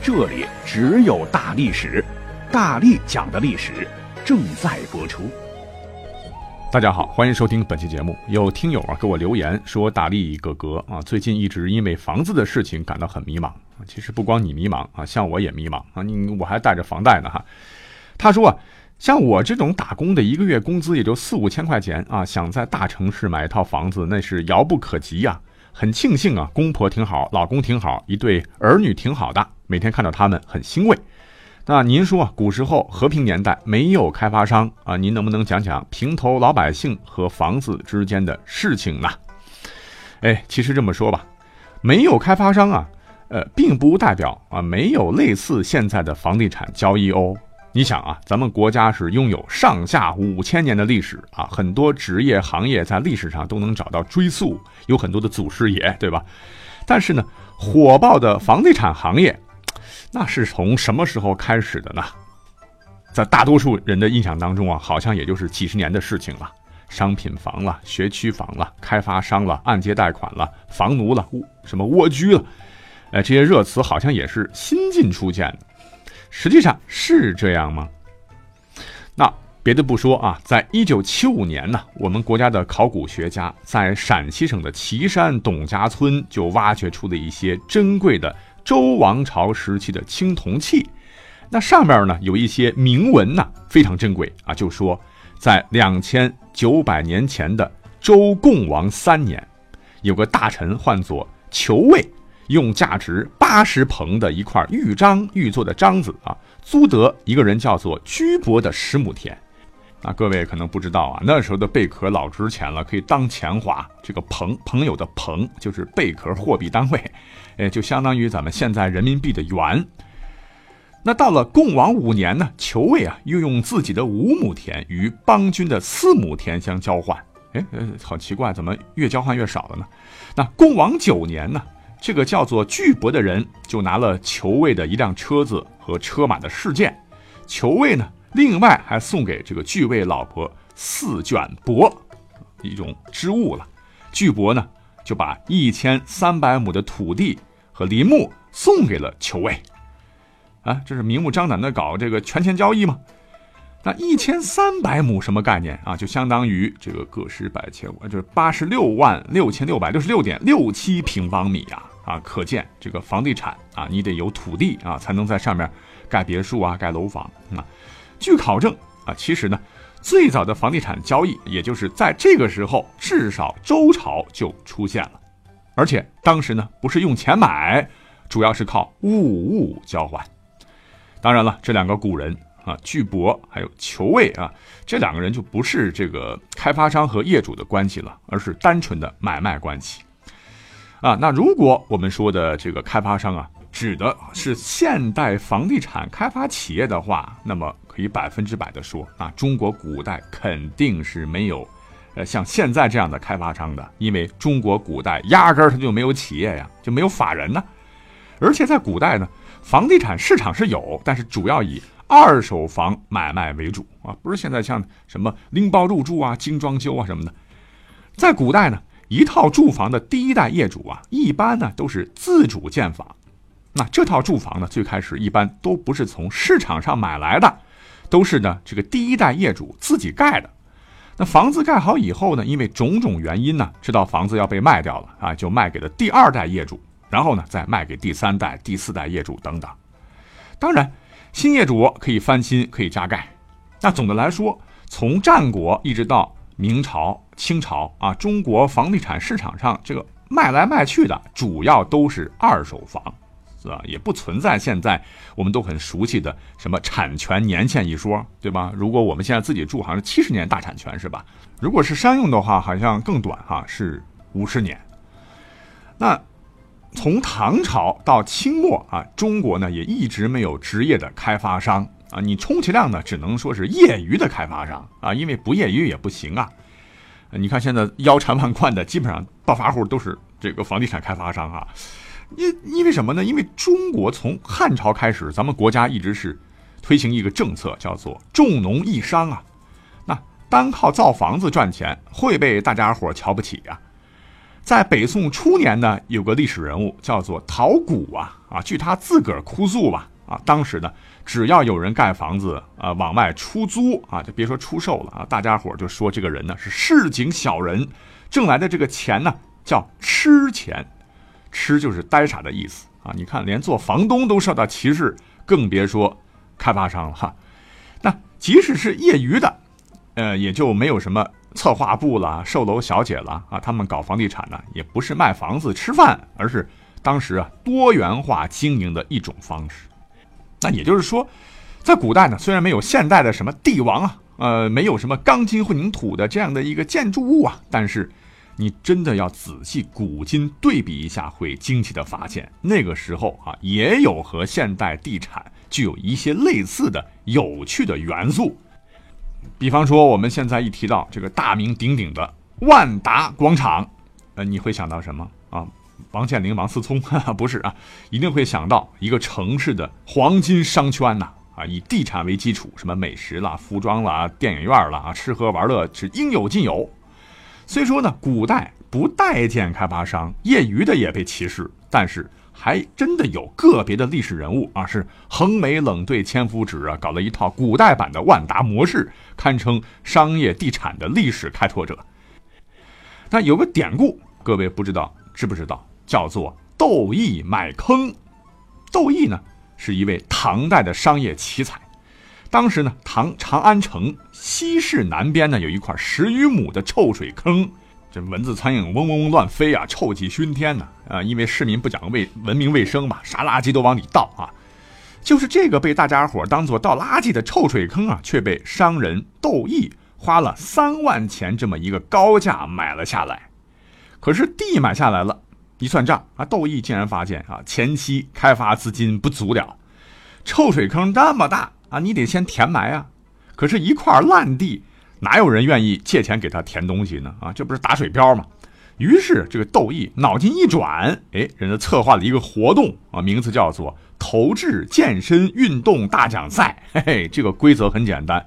这里只有大历史，大力讲的历史正在播出。大家好，欢迎收听本期节目。有听友啊给我留言说，大力哥哥啊，最近一直因为房子的事情感到很迷茫。其实不光你迷茫啊，像我也迷茫啊，你我还带着房贷呢哈。他说啊，像我这种打工的，一个月工资也就四五千块钱啊，想在大城市买一套房子，那是遥不可及呀。很庆幸啊，公婆挺好，老公挺好，一对儿女挺好的。每天看到他们很欣慰。那您说，古时候和平年代没有开发商啊，您能不能讲讲平头老百姓和房子之间的事情呢？哎，其实这么说吧，没有开发商啊，呃，并不代表啊没有类似现在的房地产交易哦。你想啊，咱们国家是拥有上下五千年的历史啊，很多职业行业在历史上都能找到追溯，有很多的祖师爷，对吧？但是呢，火爆的房地产行业。那是从什么时候开始的呢？在大多数人的印象当中啊，好像也就是几十年的事情了。商品房了，学区房了，开发商了，按揭贷款了，房奴了，什么蜗居了，哎，这些热词好像也是新近出现的。实际上是这样吗？那别的不说啊，在一九七五年呢，我们国家的考古学家在陕西省的岐山董家村就挖掘出了一些珍贵的。周王朝时期的青铜器，那上面呢有一些铭文呢，非常珍贵啊。就说在两千九百年前的周共王三年，有个大臣唤作裘卫，用价值八十棚的一块玉章玉做的章子啊，租得一个人叫做居伯的十亩田。那各位可能不知道啊，那时候的贝壳老值钱了，可以当钱花。这个朋朋友的朋就是贝壳货币单位。哎，就相当于咱们现在人民币的元。那到了共王五年呢，裘卫啊又用自己的五亩田与邦军的四亩田相交换。哎，呃，好奇怪，怎么越交换越少了呢？那共王九年呢，这个叫做巨伯的人就拿了裘卫的一辆车子和车马的事件。裘卫呢，另外还送给这个巨卫老婆四卷帛，一种织物了。巨伯呢，就把一千三百亩的土地。和林木送给了裘卫，啊，这是明目张胆的搞这个权钱交易吗？那一千三百亩什么概念啊？就相当于这个个十百千万，就是八十六万六千六百六十六点六七平方米呀！啊，可见这个房地产啊，你得有土地啊，才能在上面盖别墅啊，盖楼房啊。据考证啊，其实呢，最早的房地产交易，也就是在这个时候，至少周朝就出现了。而且当时呢，不是用钱买，主要是靠物物交换。当然了，这两个古人啊，巨伯还有裘卫啊，这两个人就不是这个开发商和业主的关系了，而是单纯的买卖关系。啊，那如果我们说的这个开发商啊，指的是现代房地产开发企业的话，那么可以百分之百的说，啊，中国古代肯定是没有。呃，像现在这样的开发商的，因为中国古代压根儿它就没有企业呀，就没有法人呢。而且在古代呢，房地产市场是有，但是主要以二手房买卖为主啊，不是现在像什么拎包入住啊、精装修啊什么的。在古代呢，一套住房的第一代业主啊，一般呢都是自主建房。那这套住房呢，最开始一般都不是从市场上买来的，都是呢这个第一代业主自己盖的。那房子盖好以后呢？因为种种原因呢，这套房子要被卖掉了啊，就卖给了第二代业主，然后呢，再卖给第三代、第四代业主等等。当然，新业主可以翻新，可以加盖。那总的来说，从战国一直到明朝、清朝啊，中国房地产市场上这个卖来卖去的，主要都是二手房。也不存在现在我们都很熟悉的什么产权年限一说，对吧？如果我们现在自己住，好像是七十年大产权，是吧？如果是商用的话，好像更短哈，是五十年。那从唐朝到清末啊，中国呢也一直没有职业的开发商啊，你充其量呢只能说是业余的开发商啊，因为不业余也不行啊。你看现在腰缠万贯的，基本上暴发户都是这个房地产开发商啊。因因为什么呢？因为中国从汉朝开始，咱们国家一直是推行一个政策，叫做重农抑商啊。那单靠造房子赚钱，会被大家伙瞧不起呀。在北宋初年呢，有个历史人物叫做陶谷啊啊，据他自个儿哭诉吧啊，当时呢，只要有人盖房子啊往外出租啊，就别说出售了啊，大家伙就说这个人呢是市井小人，挣来的这个钱呢叫吃钱，吃就是呆傻的意思啊。你看，连做房东都受到歧视，更别说开发商了哈。那即使是业余的，呃，也就没有什么。策划部了，售楼小姐了啊，他们搞房地产呢，也不是卖房子吃饭，而是当时啊多元化经营的一种方式。那也就是说，在古代呢，虽然没有现代的什么帝王啊，呃，没有什么钢筋混凝土的这样的一个建筑物啊，但是你真的要仔细古今对比一下，会惊奇的发现，那个时候啊，也有和现代地产具有一些类似的有趣的元素。比方说，我们现在一提到这个大名鼎鼎的万达广场，呃，你会想到什么啊？王健林、王思聪？不是啊，一定会想到一个城市的黄金商圈呐！啊，以地产为基础，什么美食啦、服装啦、电影院啦，吃喝玩乐是应有尽有。虽说呢，古代不待见开发商，业余的也被歧视，但是。还真的有个别的历史人物啊，是横眉冷对千夫指啊，搞了一套古代版的万达模式，堪称商业地产的历史开拓者。那有个典故，各位不知道知不知道？叫做窦毅买坑。窦毅呢，是一位唐代的商业奇才。当时呢，唐长安城西市南边呢，有一块十余亩的臭水坑。这蚊子苍蝇嗡嗡嗡乱飞啊，臭气熏天呢啊！因为市民不讲卫文明卫生嘛，啥垃圾都往里倒啊。就是这个被大家伙当做倒垃圾的臭水坑啊，却被商人窦毅花了三万钱这么一个高价买了下来。可是地买下来了，一算账啊，窦毅竟然发现啊，前期开发资金不足了。臭水坑那么大啊，你得先填埋啊。可是，一块烂地。哪有人愿意借钱给他填东西呢？啊，这不是打水漂吗？于是这个窦毅脑筋一转，哎，人家策划了一个活动啊，名字叫做“投掷健身运动大奖赛”。嘿嘿，这个规则很简单，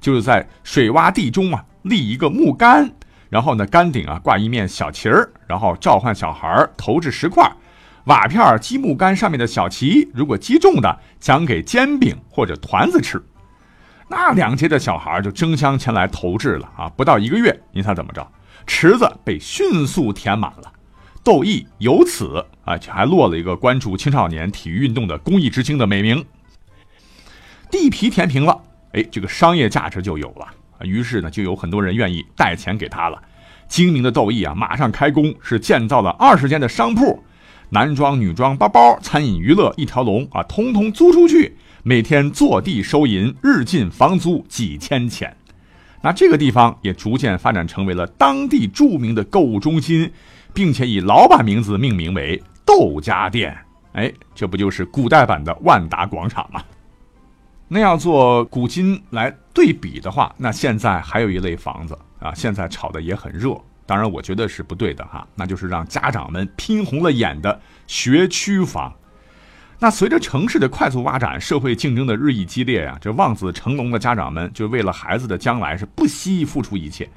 就是在水洼地中啊立一个木杆，然后呢杆顶啊挂一面小旗儿，然后召唤小孩投掷石块，瓦片积木杆上面的小旗，如果击中的，奖给煎饼或者团子吃。那两届的小孩就争相前来投掷了啊！不到一个月，您猜怎么着？池子被迅速填满了，窦毅由此啊，还落了一个关注青少年体育运动的公益之星的美名。地皮填平了，哎，这个商业价值就有了！于是呢，就有很多人愿意贷钱给他了。精明的窦毅啊，马上开工，是建造了二十间的商铺，男装、女装、包包、餐饮、娱乐一条龙啊，通通租出去。每天坐地收银，日进房租几千钱，那这个地方也逐渐发展成为了当地著名的购物中心，并且以老板名字命名为窦家店。哎，这不就是古代版的万达广场吗？那要做古今来对比的话，那现在还有一类房子啊，现在炒的也很热，当然我觉得是不对的哈，那就是让家长们拼红了眼的学区房。那随着城市的快速发展，社会竞争的日益激烈呀，这望子成龙的家长们就为了孩子的将来是不惜付出一切，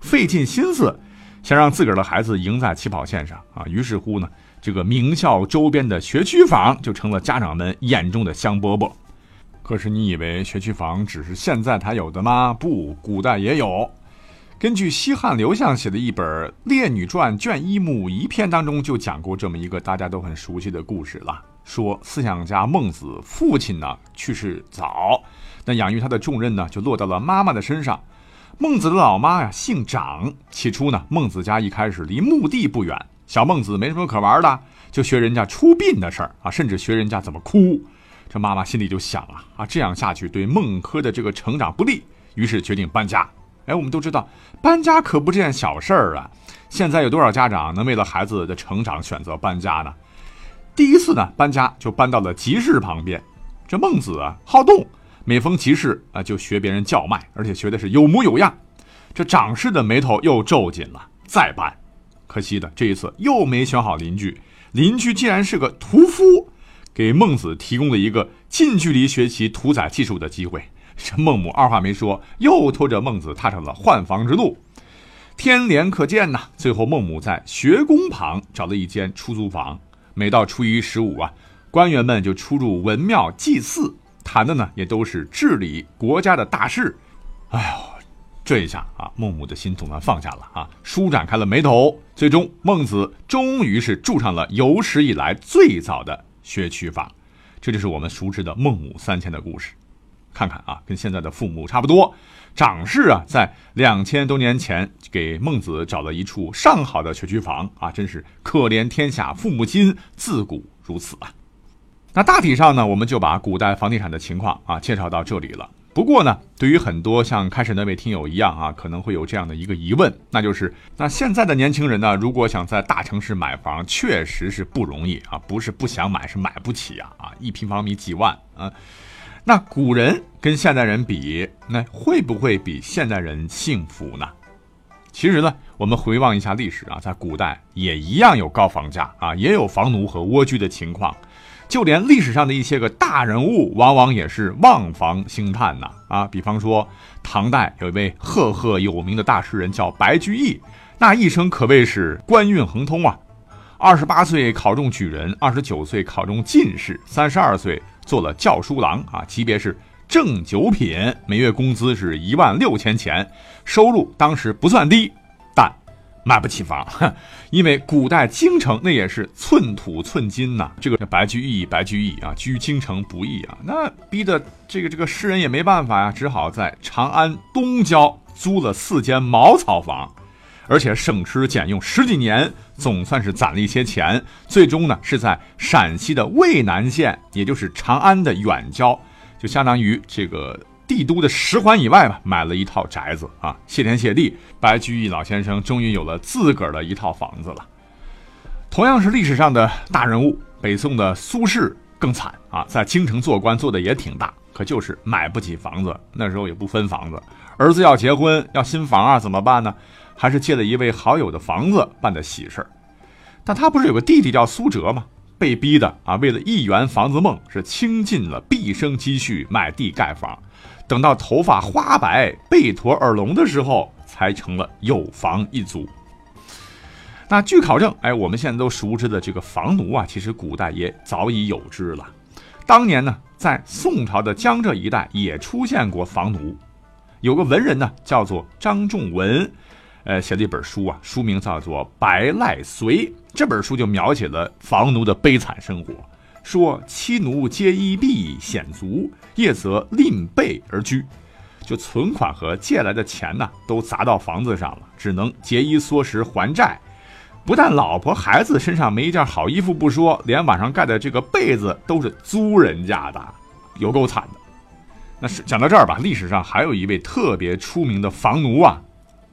费尽心思，想让自个儿的孩子赢在起跑线上啊。于是乎呢，这个名校周边的学区房就成了家长们眼中的香饽饽。可是你以为学区房只是现在才有的吗？不，古代也有。根据西汉刘向写的一本《列女传》卷一目一篇当中就讲过这么一个大家都很熟悉的故事了。说思想家孟子父亲呢去世早，那养育他的重任呢就落到了妈妈的身上。孟子的老妈呀姓长，起初呢孟子家一开始离墓地不远，小孟子没什么可玩的，就学人家出殡的事儿啊，甚至学人家怎么哭。这妈妈心里就想啊啊这样下去对孟轲的这个成长不利，于是决定搬家。哎，我们都知道搬家可不是件小事儿啊。现在有多少家长能为了孩子的成长选择搬家呢？第一次呢搬家就搬到了集市旁边。这孟子啊好动，每逢集市啊就学别人叫卖，而且学的是有模有样。这长氏的眉头又皱紧了，再搬。可惜的这一次又没选好邻居，邻居竟然是个屠夫，给孟子提供了一个近距离学习屠宰技术的机会。这孟母二话没说，又拖着孟子踏上了换房之路。天连可见呐！最后孟母在学宫旁找了一间出租房，每到初一十五啊，官员们就出入文庙祭祀，谈的呢也都是治理国家的大事。哎呦，这一下啊，孟母的心总算放下了啊，舒展开了眉头。最终，孟子终于是住上了有史以来最早的学区房。这就是我们熟知的孟母三迁的故事。看看啊，跟现在的父母差不多。长氏啊，在两千多年前给孟子找了一处上好的学区房啊，真是可怜天下父母心，自古如此啊。那大体上呢，我们就把古代房地产的情况啊介绍到这里了。不过呢，对于很多像开始那位听友一样啊，可能会有这样的一个疑问，那就是那现在的年轻人呢，如果想在大城市买房，确实是不容易啊，不是不想买，是买不起啊啊，一平方米几万啊。那古人跟现代人比，那会不会比现代人幸福呢？其实呢，我们回望一下历史啊，在古代也一样有高房价啊，也有房奴和蜗居的情况，就连历史上的一些个大人物，往往也是望房兴叹呐啊。比方说，唐代有一位赫赫有名的大诗人叫白居易，那一生可谓是官运亨通啊。二十八岁考中举人，二十九岁考中进士，三十二岁。做了教书郎啊，级别是正九品，每月工资是一万六千钱，收入当时不算低，但买不起房，因为古代京城那也是寸土寸金呐。这个白居易，白居易啊，居京城不易啊，那逼得这个这个诗人也没办法呀，只好在长安东郊租了四间茅草房。而且省吃俭用十几年，总算是攒了一些钱。最终呢，是在陕西的渭南县，也就是长安的远郊，就相当于这个帝都的十环以外吧，买了一套宅子啊。谢天谢地，白居易老先生终于有了自个儿的一套房子了。同样是历史上的大人物，北宋的苏轼更惨啊，在京城做官做的也挺大，可就是买不起房子。那时候也不分房子，儿子要结婚要新房啊，怎么办呢？还是借了一位好友的房子办的喜事儿，但他不是有个弟弟叫苏辙吗？被逼的啊，为了一圆房子梦，是倾尽了毕生积蓄买地盖房，等到头发花白、背驼耳聋的时候，才成了有房一族。那据考证，哎，我们现在都熟知的这个房奴啊，其实古代也早已有之了。当年呢，在宋朝的江浙一带也出现过房奴，有个文人呢，叫做张仲文。呃，写了一本书啊，书名叫做《白赖随》。这本书就描写了房奴的悲惨生活，说妻奴皆衣弊险足，夜则吝被而居，就存款和借来的钱呢，都砸到房子上了，只能节衣缩食还债。不但老婆孩子身上没一件好衣服不说，连晚上盖的这个被子都是租人家的，有够惨的。那是讲到这儿吧，历史上还有一位特别出名的房奴啊。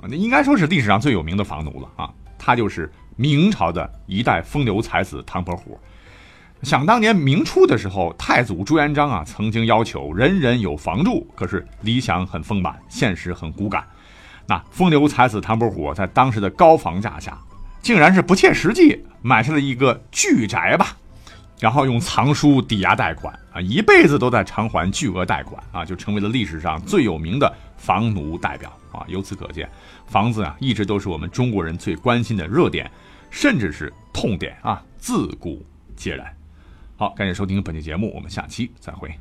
那应该说是历史上最有名的房奴了啊！他就是明朝的一代风流才子唐伯虎。想当年明初的时候，太祖朱元璋啊，曾经要求人人有房住，可是理想很丰满，现实很骨感。那风流才子唐伯虎在当时的高房价下，竟然是不切实际买下了一个巨宅吧。然后用藏书抵押贷款啊，一辈子都在偿还巨额贷款啊，就成为了历史上最有名的房奴代表啊。由此可见，房子啊一直都是我们中国人最关心的热点，甚至是痛点啊，自古皆然。好，感谢收听本期节目，我们下期再会。